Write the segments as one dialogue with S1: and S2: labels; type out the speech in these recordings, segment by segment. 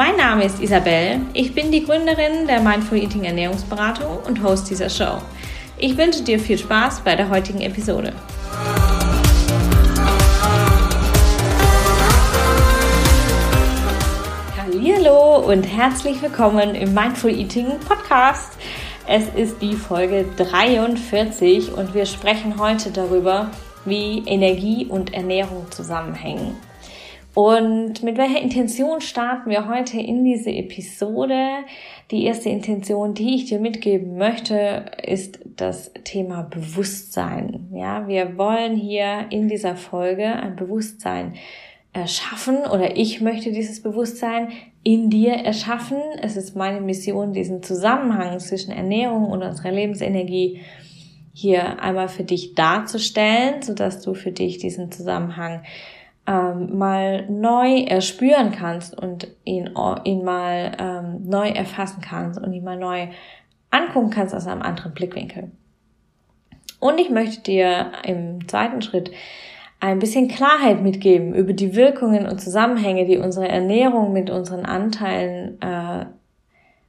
S1: Mein Name ist Isabel, ich bin die Gründerin der Mindful Eating Ernährungsberatung und Host dieser Show. Ich wünsche dir viel Spaß bei der heutigen Episode. Hallo und herzlich willkommen im Mindful Eating Podcast. Es ist die Folge 43 und wir sprechen heute darüber, wie Energie und Ernährung zusammenhängen. Und mit welcher Intention starten wir heute in diese Episode? Die erste Intention, die ich dir mitgeben möchte, ist das Thema Bewusstsein. Ja, wir wollen hier in dieser Folge ein Bewusstsein erschaffen oder ich möchte dieses Bewusstsein in dir erschaffen. Es ist meine Mission, diesen Zusammenhang zwischen Ernährung und unserer Lebensenergie hier einmal für dich darzustellen, sodass du für dich diesen Zusammenhang ähm, mal neu erspüren kannst und ihn, ihn mal ähm, neu erfassen kannst und ihn mal neu angucken kannst aus einem anderen Blickwinkel. Und ich möchte dir im zweiten Schritt ein bisschen Klarheit mitgeben über die Wirkungen und Zusammenhänge, die unsere Ernährung mit unseren Anteilen äh,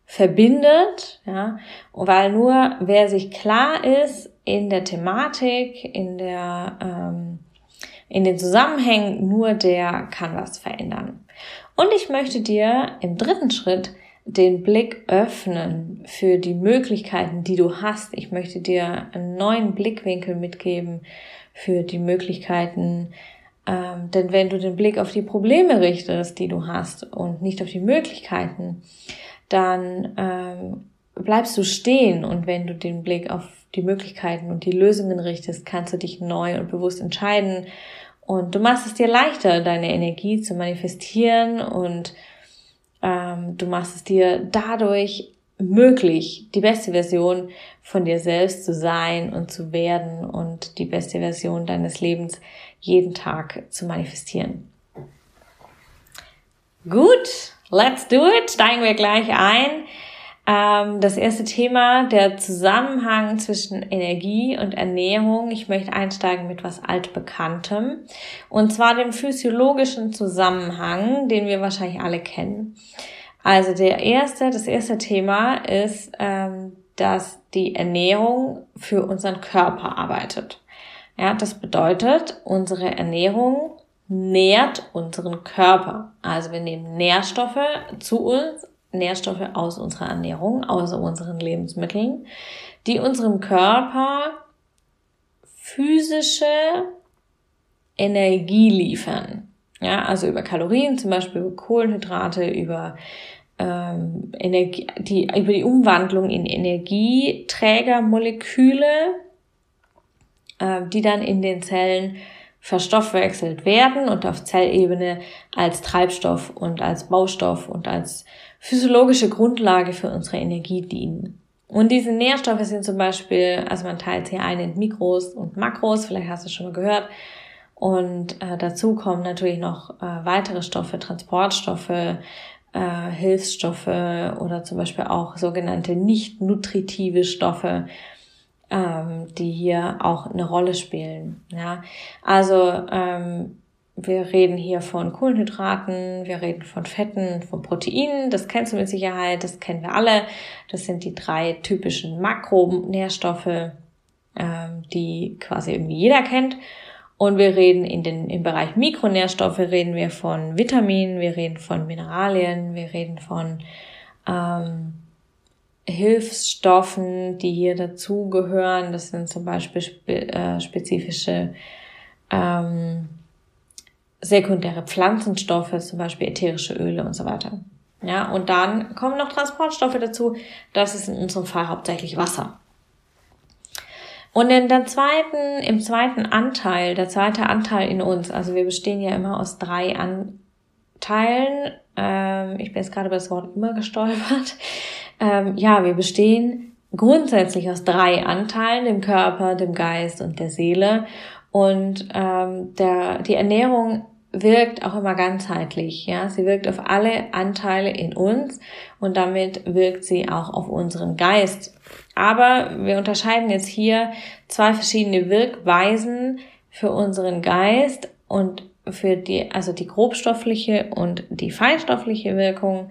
S1: verbindet, ja, weil nur wer sich klar ist in der Thematik, in der ähm, in den Zusammenhängen, nur der kann was verändern. Und ich möchte dir im dritten Schritt den Blick öffnen für die Möglichkeiten, die du hast. Ich möchte dir einen neuen Blickwinkel mitgeben für die Möglichkeiten, ähm, denn wenn du den Blick auf die Probleme richtest, die du hast und nicht auf die Möglichkeiten, dann ähm, bleibst du stehen und wenn du den Blick auf die Möglichkeiten und die Lösungen richtest, kannst du dich neu und bewusst entscheiden und du machst es dir leichter, deine Energie zu manifestieren und ähm, du machst es dir dadurch möglich, die beste Version von dir selbst zu sein und zu werden und die beste Version deines Lebens jeden Tag zu manifestieren. Gut, let's do it. Steigen wir gleich ein. Ähm, das erste Thema, der Zusammenhang zwischen Energie und Ernährung. Ich möchte einsteigen mit was altbekanntem. Und zwar dem physiologischen Zusammenhang, den wir wahrscheinlich alle kennen. Also der erste, das erste Thema ist, ähm, dass die Ernährung für unseren Körper arbeitet. Ja, das bedeutet, unsere Ernährung nährt unseren Körper. Also wir nehmen Nährstoffe zu uns Nährstoffe aus unserer Ernährung, aus unseren Lebensmitteln, die unserem Körper physische Energie liefern. Ja, also über Kalorien, zum Beispiel über Kohlenhydrate, über ähm, Energie, die, über die Umwandlung in Energieträgermoleküle, äh, die dann in den Zellen verstoffwechselt werden und auf Zellebene als Treibstoff und als Baustoff und als physiologische Grundlage für unsere Energie dienen. Und diese Nährstoffe sind zum Beispiel, also man teilt sie ein in Mikros und Makros, vielleicht hast du es schon mal gehört. Und äh, dazu kommen natürlich noch äh, weitere Stoffe, Transportstoffe, äh, Hilfsstoffe oder zum Beispiel auch sogenannte nicht nutritive Stoffe, ähm, die hier auch eine Rolle spielen. Ja, also ähm, wir reden hier von Kohlenhydraten, wir reden von Fetten, von Proteinen, das kennst du mit Sicherheit, das kennen wir alle. Das sind die drei typischen Makronährstoffe, ähm, die quasi irgendwie jeder kennt. Und wir reden in den, im Bereich Mikronährstoffe reden wir von Vitaminen, wir reden von Mineralien, wir reden von ähm, Hilfsstoffen, die hier dazugehören. Das sind zum Beispiel spe äh, spezifische ähm, sekundäre Pflanzenstoffe, zum Beispiel ätherische Öle und so weiter. Ja, und dann kommen noch Transportstoffe dazu. Das ist in unserem Fall hauptsächlich Wasser. Und in der zweiten, im zweiten Anteil, der zweite Anteil in uns, also wir bestehen ja immer aus drei Anteilen, ähm, ich bin jetzt gerade über das Wort immer gestolpert, ähm, ja, wir bestehen grundsätzlich aus drei Anteilen, dem Körper, dem Geist und der Seele. Und ähm, der, die Ernährung wirkt auch immer ganzheitlich. Ja, sie wirkt auf alle Anteile in uns und damit wirkt sie auch auf unseren Geist. Aber wir unterscheiden jetzt hier zwei verschiedene Wirkweisen für unseren Geist und für die, also die grobstoffliche und die feinstoffliche Wirkung.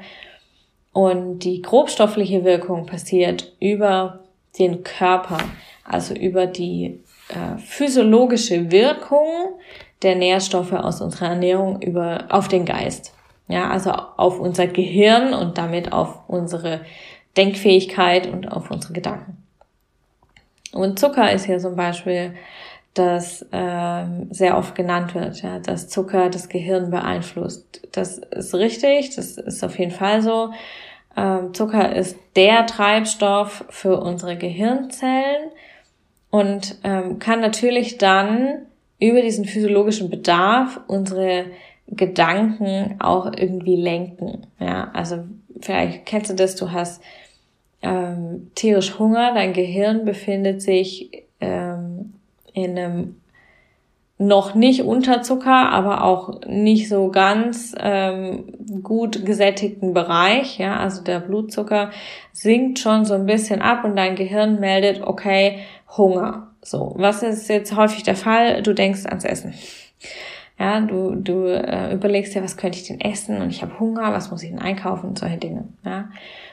S1: Und die grobstoffliche Wirkung passiert über den Körper, also über die äh, physiologische Wirkung der Nährstoffe aus unserer Ernährung über, auf den Geist. Ja, also auf unser Gehirn und damit auf unsere Denkfähigkeit und auf unsere Gedanken. Und Zucker ist ja zum Beispiel, das ähm, sehr oft genannt wird, ja, dass Zucker das Gehirn beeinflusst. Das ist richtig, das ist auf jeden Fall so. Ähm, Zucker ist der Treibstoff für unsere Gehirnzellen und ähm, kann natürlich dann über diesen physiologischen Bedarf unsere Gedanken auch irgendwie lenken. Ja, also vielleicht kennst du das, du hast ähm, tierisch Hunger, dein Gehirn befindet sich ähm, in einem noch nicht Unterzucker, aber auch nicht so ganz ähm, gut gesättigten Bereich. Ja, also der Blutzucker sinkt schon so ein bisschen ab und dein Gehirn meldet, okay, Hunger. So, was ist jetzt häufig der Fall? Du denkst ans Essen. Ja, du, du äh, überlegst dir, was könnte ich denn essen und ich habe Hunger, was muss ich denn einkaufen solche Dinge. Ja.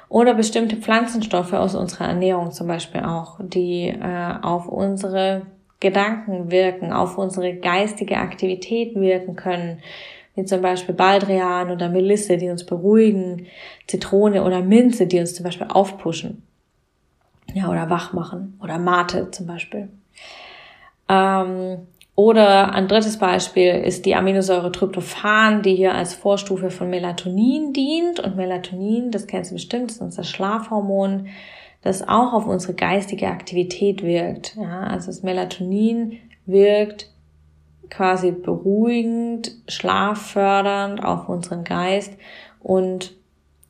S1: Oder bestimmte Pflanzenstoffe aus unserer Ernährung zum Beispiel auch, die äh, auf unsere Gedanken wirken, auf unsere geistige Aktivität wirken können, wie zum Beispiel Baldrian oder Melisse, die uns beruhigen, Zitrone oder Minze, die uns zum Beispiel aufpushen. Ja, oder wach machen. Oder Mate zum Beispiel. Ähm, oder ein drittes Beispiel ist die Aminosäure Tryptophan, die hier als Vorstufe von Melatonin dient. Und Melatonin, das kennst du bestimmt, ist unser Schlafhormon, das auch auf unsere geistige Aktivität wirkt. Ja, also das Melatonin wirkt quasi beruhigend, schlaffördernd auf unseren Geist und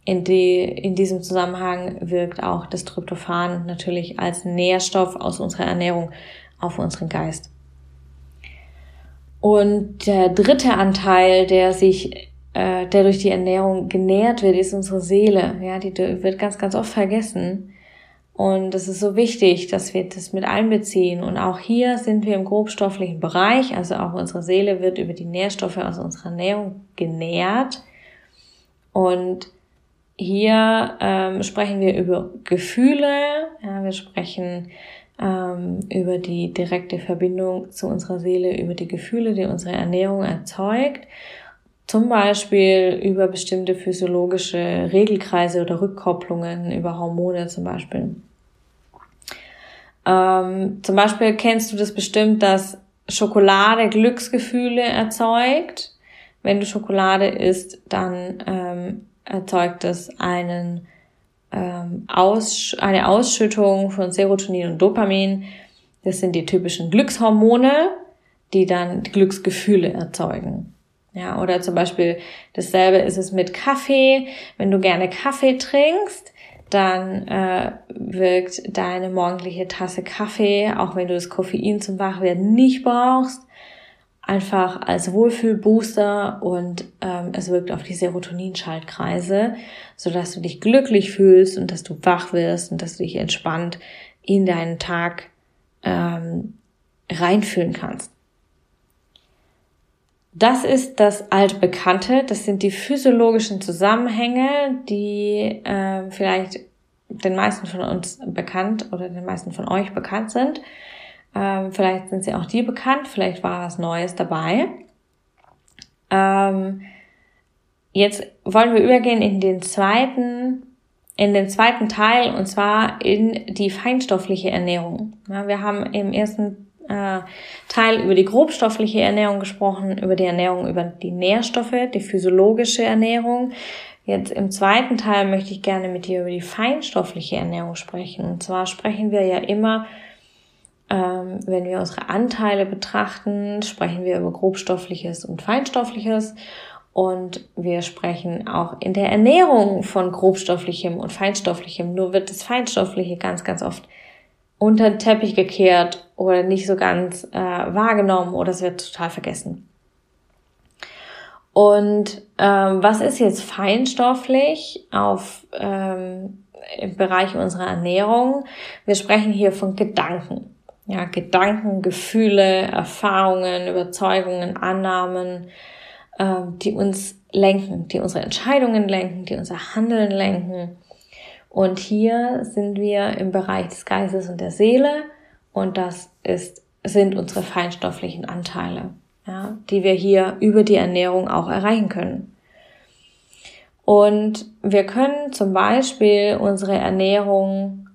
S1: in, die, in diesem Zusammenhang wirkt auch das Tryptophan natürlich als Nährstoff aus unserer Ernährung auf unseren Geist. Und der dritte Anteil, der sich, äh, der durch die Ernährung genährt wird, ist unsere Seele. Ja, die wird ganz, ganz oft vergessen. Und es ist so wichtig, dass wir das mit einbeziehen. Und auch hier sind wir im grobstofflichen Bereich. Also auch unsere Seele wird über die Nährstoffe aus unserer Ernährung genährt. Und hier ähm, sprechen wir über Gefühle, ja, wir sprechen ähm, über die direkte Verbindung zu unserer Seele, über die Gefühle, die unsere Ernährung erzeugt. Zum Beispiel über bestimmte physiologische Regelkreise oder Rückkopplungen, über Hormone zum Beispiel. Ähm, zum Beispiel kennst du das bestimmt, dass Schokolade Glücksgefühle erzeugt. Wenn du Schokolade isst, dann ähm, erzeugt es einen, ähm, Aus, eine Ausschüttung von Serotonin und Dopamin. Das sind die typischen Glückshormone, die dann Glücksgefühle erzeugen. Ja, oder zum Beispiel dasselbe ist es mit Kaffee. Wenn du gerne Kaffee trinkst, dann äh, wirkt deine morgendliche Tasse Kaffee, auch wenn du das Koffein zum Wachwerden nicht brauchst, einfach als Wohlfühlbooster und ähm, es wirkt auf die Serotoninschaltkreise, so dass du dich glücklich fühlst und dass du wach wirst und dass du dich entspannt in deinen Tag ähm, reinfühlen kannst. Das ist das altbekannte, das sind die physiologischen Zusammenhänge, die äh, vielleicht den meisten von uns bekannt oder den meisten von euch bekannt sind. Ähm, vielleicht sind sie auch dir bekannt, vielleicht war was Neues dabei. Ähm, jetzt wollen wir übergehen in den zweiten, in den zweiten Teil und zwar in die feinstoffliche Ernährung. Ja, wir haben im ersten äh, Teil über die grobstoffliche Ernährung gesprochen, über die Ernährung, über die Nährstoffe, die physiologische Ernährung. Jetzt im zweiten Teil möchte ich gerne mit dir über die feinstoffliche Ernährung sprechen. Und zwar sprechen wir ja immer ähm, wenn wir unsere Anteile betrachten, sprechen wir über grobstoffliches und feinstoffliches. Und wir sprechen auch in der Ernährung von grobstofflichem und feinstofflichem. Nur wird das Feinstoffliche ganz, ganz oft unter den Teppich gekehrt oder nicht so ganz äh, wahrgenommen oder es wird total vergessen. Und ähm, was ist jetzt feinstofflich auf ähm, im Bereich unserer Ernährung? Wir sprechen hier von Gedanken. Ja, Gedanken, Gefühle, Erfahrungen, Überzeugungen, Annahmen, ähm, die uns lenken, die unsere Entscheidungen lenken, die unser Handeln lenken. Und hier sind wir im Bereich des Geistes und der Seele und das ist, sind unsere feinstofflichen Anteile, ja, die wir hier über die Ernährung auch erreichen können. Und wir können zum Beispiel unsere Ernährung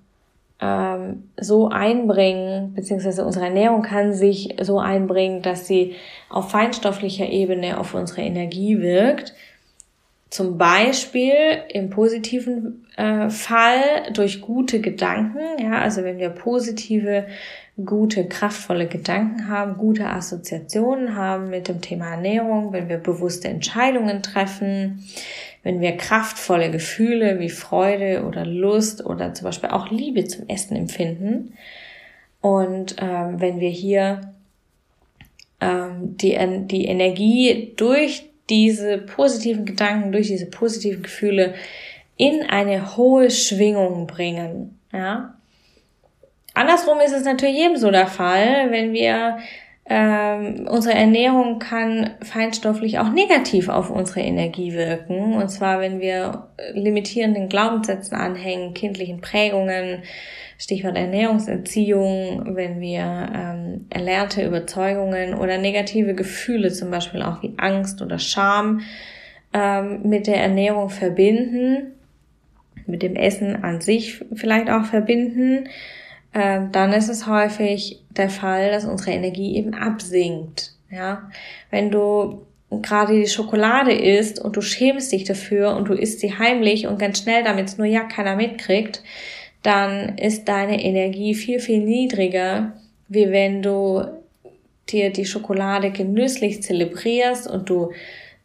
S1: ähm, so einbringen, beziehungsweise unsere Ernährung kann sich so einbringen, dass sie auf feinstofflicher Ebene auf unsere Energie wirkt. Zum Beispiel im positiven äh, Fall durch gute Gedanken, ja, also wenn wir positive, gute, kraftvolle Gedanken haben, gute Assoziationen haben mit dem Thema Ernährung, wenn wir bewusste Entscheidungen treffen, wenn wir kraftvolle Gefühle wie Freude oder Lust oder zum Beispiel auch Liebe zum Essen empfinden und ähm, wenn wir hier ähm, die, die Energie durch diese positiven Gedanken, durch diese positiven Gefühle in eine hohe Schwingung bringen, ja. Andersrum ist es natürlich ebenso der Fall, wenn wir ähm, unsere Ernährung kann feinstofflich auch negativ auf unsere Energie wirken. Und zwar, wenn wir limitierenden Glaubenssätzen anhängen, kindlichen Prägungen, Stichwort Ernährungsentziehung, wenn wir ähm, erlernte Überzeugungen oder negative Gefühle, zum Beispiel auch wie Angst oder Scham, ähm, mit der Ernährung verbinden, mit dem Essen an sich vielleicht auch verbinden, ähm, dann ist es häufig der Fall, dass unsere Energie eben absinkt. Ja, wenn du gerade die Schokolade isst und du schämst dich dafür und du isst sie heimlich und ganz schnell, damit es nur ja keiner mitkriegt, dann ist deine Energie viel, viel niedriger, wie wenn du dir die Schokolade genüsslich zelebrierst und du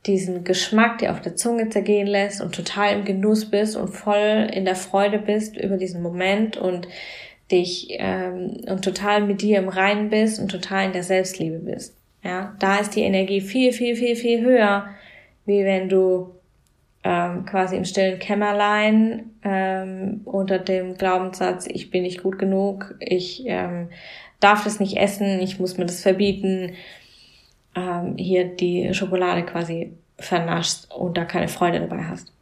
S1: diesen Geschmack dir auf der Zunge zergehen lässt und total im Genuss bist und voll in der Freude bist über diesen Moment und dich ähm, und total mit dir im Reinen bist und total in der Selbstliebe bist. Ja, da ist die Energie viel, viel, viel, viel höher, wie wenn du ähm, quasi im stillen Kämmerlein ähm, unter dem Glaubenssatz, ich bin nicht gut genug, ich ähm, darf das nicht essen, ich muss mir das verbieten, ähm, hier die Schokolade quasi vernaschst und da keine Freude dabei hast.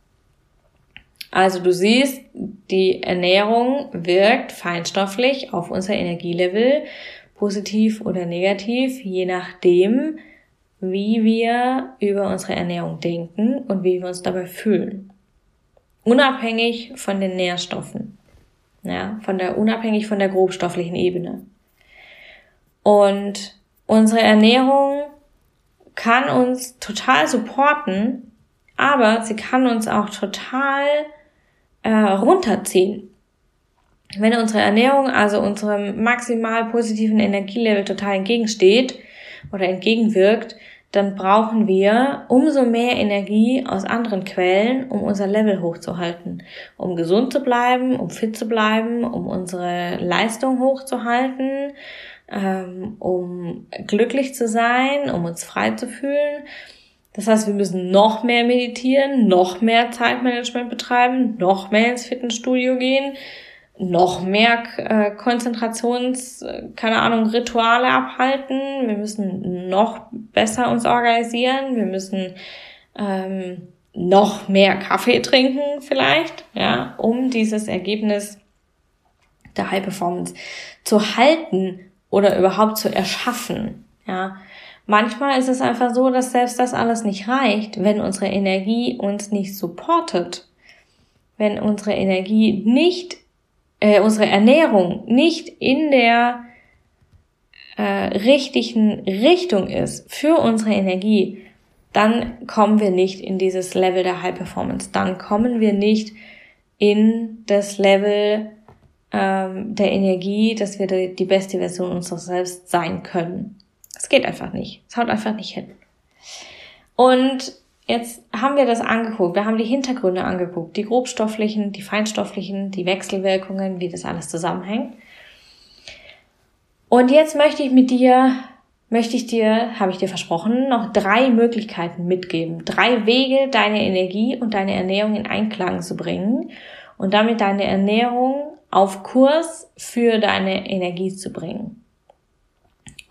S1: Also du siehst, die Ernährung wirkt feinstofflich auf unser Energielevel, positiv oder negativ, je nachdem, wie wir über unsere Ernährung denken und wie wir uns dabei fühlen. Unabhängig von den Nährstoffen. Ja, von der, unabhängig von der grobstofflichen Ebene. Und unsere Ernährung kann uns total supporten, aber sie kann uns auch total äh, runterziehen. Wenn unsere Ernährung also unserem maximal positiven Energielevel total entgegensteht oder entgegenwirkt, dann brauchen wir umso mehr Energie aus anderen Quellen, um unser Level hochzuhalten, um gesund zu bleiben, um fit zu bleiben, um unsere Leistung hochzuhalten, ähm, um glücklich zu sein, um uns frei zu fühlen. Das heißt, wir müssen noch mehr meditieren, noch mehr Zeitmanagement betreiben, noch mehr ins Fitnessstudio gehen, noch mehr äh, Konzentrations, äh, keine Ahnung, Rituale abhalten. Wir müssen noch besser uns organisieren. Wir müssen ähm, noch mehr Kaffee trinken vielleicht, ja, um dieses Ergebnis der High Performance zu halten oder überhaupt zu erschaffen, ja. Manchmal ist es einfach so, dass selbst das alles nicht reicht, wenn unsere Energie uns nicht supportet. Wenn unsere Energie nicht, äh, unsere Ernährung nicht in der äh, richtigen Richtung ist für unsere Energie, dann kommen wir nicht in dieses Level der High Performance. Dann kommen wir nicht in das Level ähm, der Energie, dass wir die, die beste Version unseres Selbst sein können. Es geht einfach nicht. Es haut einfach nicht hin. Und jetzt haben wir das angeguckt, wir haben die Hintergründe angeguckt, die grobstofflichen, die feinstofflichen, die Wechselwirkungen, wie das alles zusammenhängt. Und jetzt möchte ich mit dir, möchte ich dir, habe ich dir versprochen, noch drei Möglichkeiten mitgeben. Drei Wege, deine Energie und deine Ernährung in Einklang zu bringen und damit deine Ernährung auf Kurs für deine Energie zu bringen.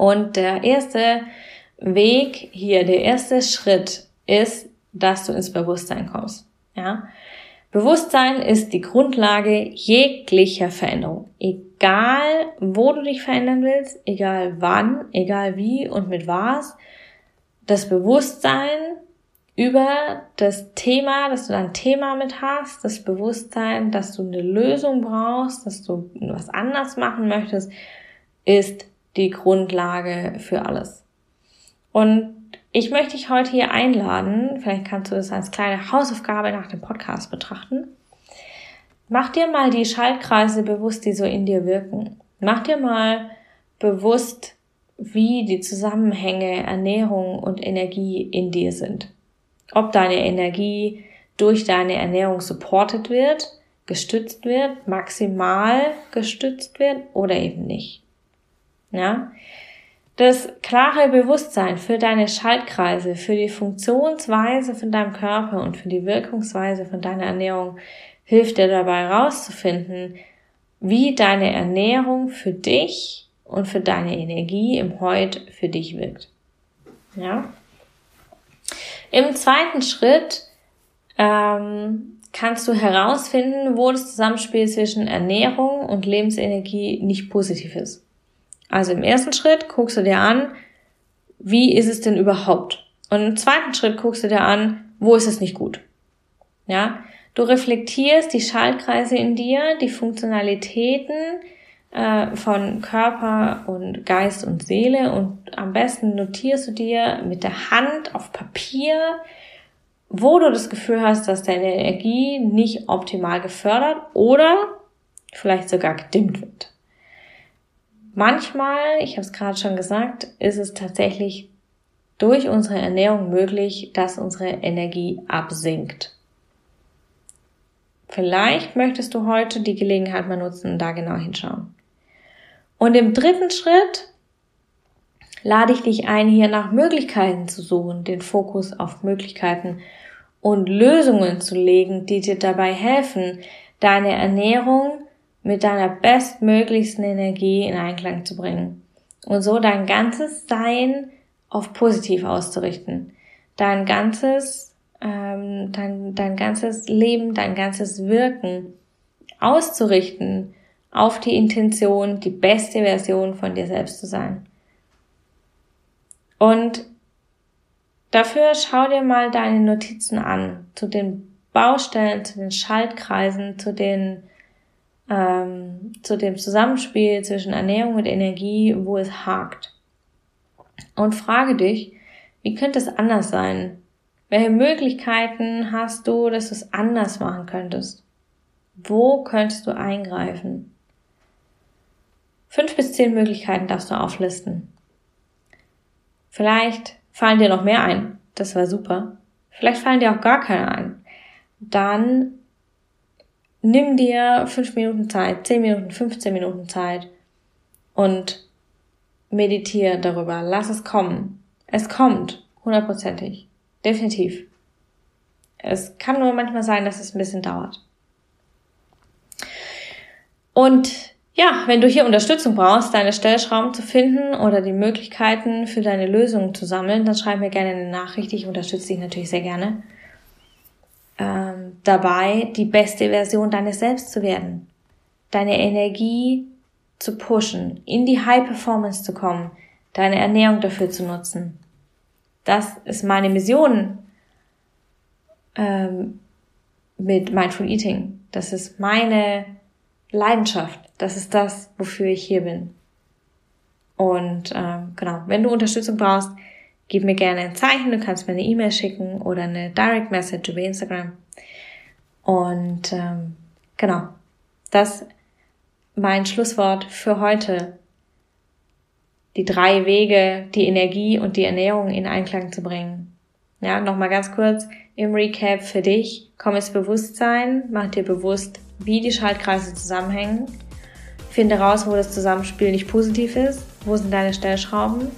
S1: Und der erste Weg hier, der erste Schritt ist, dass du ins Bewusstsein kommst. Ja? Bewusstsein ist die Grundlage jeglicher Veränderung. Egal, wo du dich verändern willst, egal wann, egal wie und mit was, das Bewusstsein über das Thema, dass du ein Thema mit hast, das Bewusstsein, dass du eine Lösung brauchst, dass du was anders machen möchtest, ist die Grundlage für alles. Und ich möchte dich heute hier einladen, vielleicht kannst du das als kleine Hausaufgabe nach dem Podcast betrachten. Mach dir mal die Schaltkreise bewusst, die so in dir wirken. Mach dir mal bewusst, wie die Zusammenhänge Ernährung und Energie in dir sind. Ob deine Energie durch deine Ernährung supported wird, gestützt wird, maximal gestützt wird oder eben nicht. Ja? Das klare Bewusstsein für deine Schaltkreise, für die Funktionsweise von deinem Körper und für die Wirkungsweise von deiner Ernährung hilft dir dabei herauszufinden, wie deine Ernährung für dich und für deine Energie im Heut für dich wirkt. Ja? Im zweiten Schritt ähm, kannst du herausfinden, wo das Zusammenspiel zwischen Ernährung und Lebensenergie nicht positiv ist. Also im ersten Schritt guckst du dir an, wie ist es denn überhaupt? Und im zweiten Schritt guckst du dir an, wo ist es nicht gut? Ja, du reflektierst die Schaltkreise in dir, die Funktionalitäten äh, von Körper und Geist und Seele und am besten notierst du dir mit der Hand auf Papier, wo du das Gefühl hast, dass deine Energie nicht optimal gefördert oder vielleicht sogar gedimmt wird. Manchmal, ich habe es gerade schon gesagt, ist es tatsächlich durch unsere Ernährung möglich, dass unsere Energie absinkt. Vielleicht möchtest du heute die Gelegenheit mal nutzen und da genau hinschauen. Und im dritten Schritt lade ich dich ein, hier nach Möglichkeiten zu suchen, den Fokus auf Möglichkeiten und Lösungen zu legen, die dir dabei helfen, deine Ernährung mit deiner bestmöglichsten Energie in Einklang zu bringen und so dein ganzes Sein auf positiv auszurichten. Dein ganzes, ähm, dein, dein ganzes Leben, dein ganzes Wirken auszurichten auf die Intention, die beste Version von dir selbst zu sein. Und dafür schau dir mal deine Notizen an, zu den Baustellen, zu den Schaltkreisen, zu den ähm, zu dem Zusammenspiel zwischen Ernährung und Energie, wo es hakt. Und frage dich, wie könnte es anders sein? Welche Möglichkeiten hast du, dass du es anders machen könntest? Wo könntest du eingreifen? Fünf bis zehn Möglichkeiten darfst du auflisten. Vielleicht fallen dir noch mehr ein. Das war super. Vielleicht fallen dir auch gar keine ein. Dann nimm dir fünf Minuten Zeit, zehn Minuten, 15 Minuten Zeit und meditiere darüber. Lass es kommen. Es kommt, hundertprozentig. Definitiv. Es kann nur manchmal sein, dass es ein bisschen dauert. Und ja, wenn du hier Unterstützung brauchst, deine Stellschrauben zu finden oder die Möglichkeiten für deine Lösungen zu sammeln, dann schreib mir gerne eine Nachricht. Ich unterstütze dich natürlich sehr gerne ähm, dabei, die beste Version deines Selbst zu werden, deine Energie zu pushen, in die High Performance zu kommen, deine Ernährung dafür zu nutzen. Das ist meine Mission ähm, mit Mindful Eating. Das ist meine Leidenschaft. Das ist das, wofür ich hier bin. Und ähm, genau, wenn du Unterstützung brauchst, gib mir gerne ein Zeichen. Du kannst mir eine E-Mail schicken oder eine Direct Message über Instagram. Und ähm, genau, das mein Schlusswort für heute. Die drei Wege, die Energie und die Ernährung in Einklang zu bringen. Ja, nochmal ganz kurz im Recap für dich. Komm ins Bewusstsein, mach dir bewusst, wie die Schaltkreise zusammenhängen. Finde raus, wo das Zusammenspiel nicht positiv ist. Wo sind deine Stellschrauben?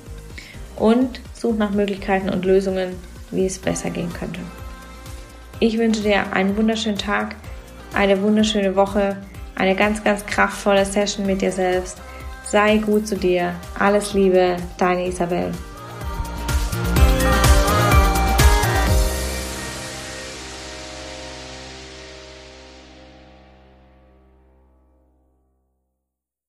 S1: Und such nach Möglichkeiten und Lösungen, wie es besser gehen könnte. Ich wünsche dir einen wunderschönen Tag, eine wunderschöne Woche, eine ganz, ganz kraftvolle Session mit dir selbst. Sei gut zu dir. Alles Liebe, deine Isabel.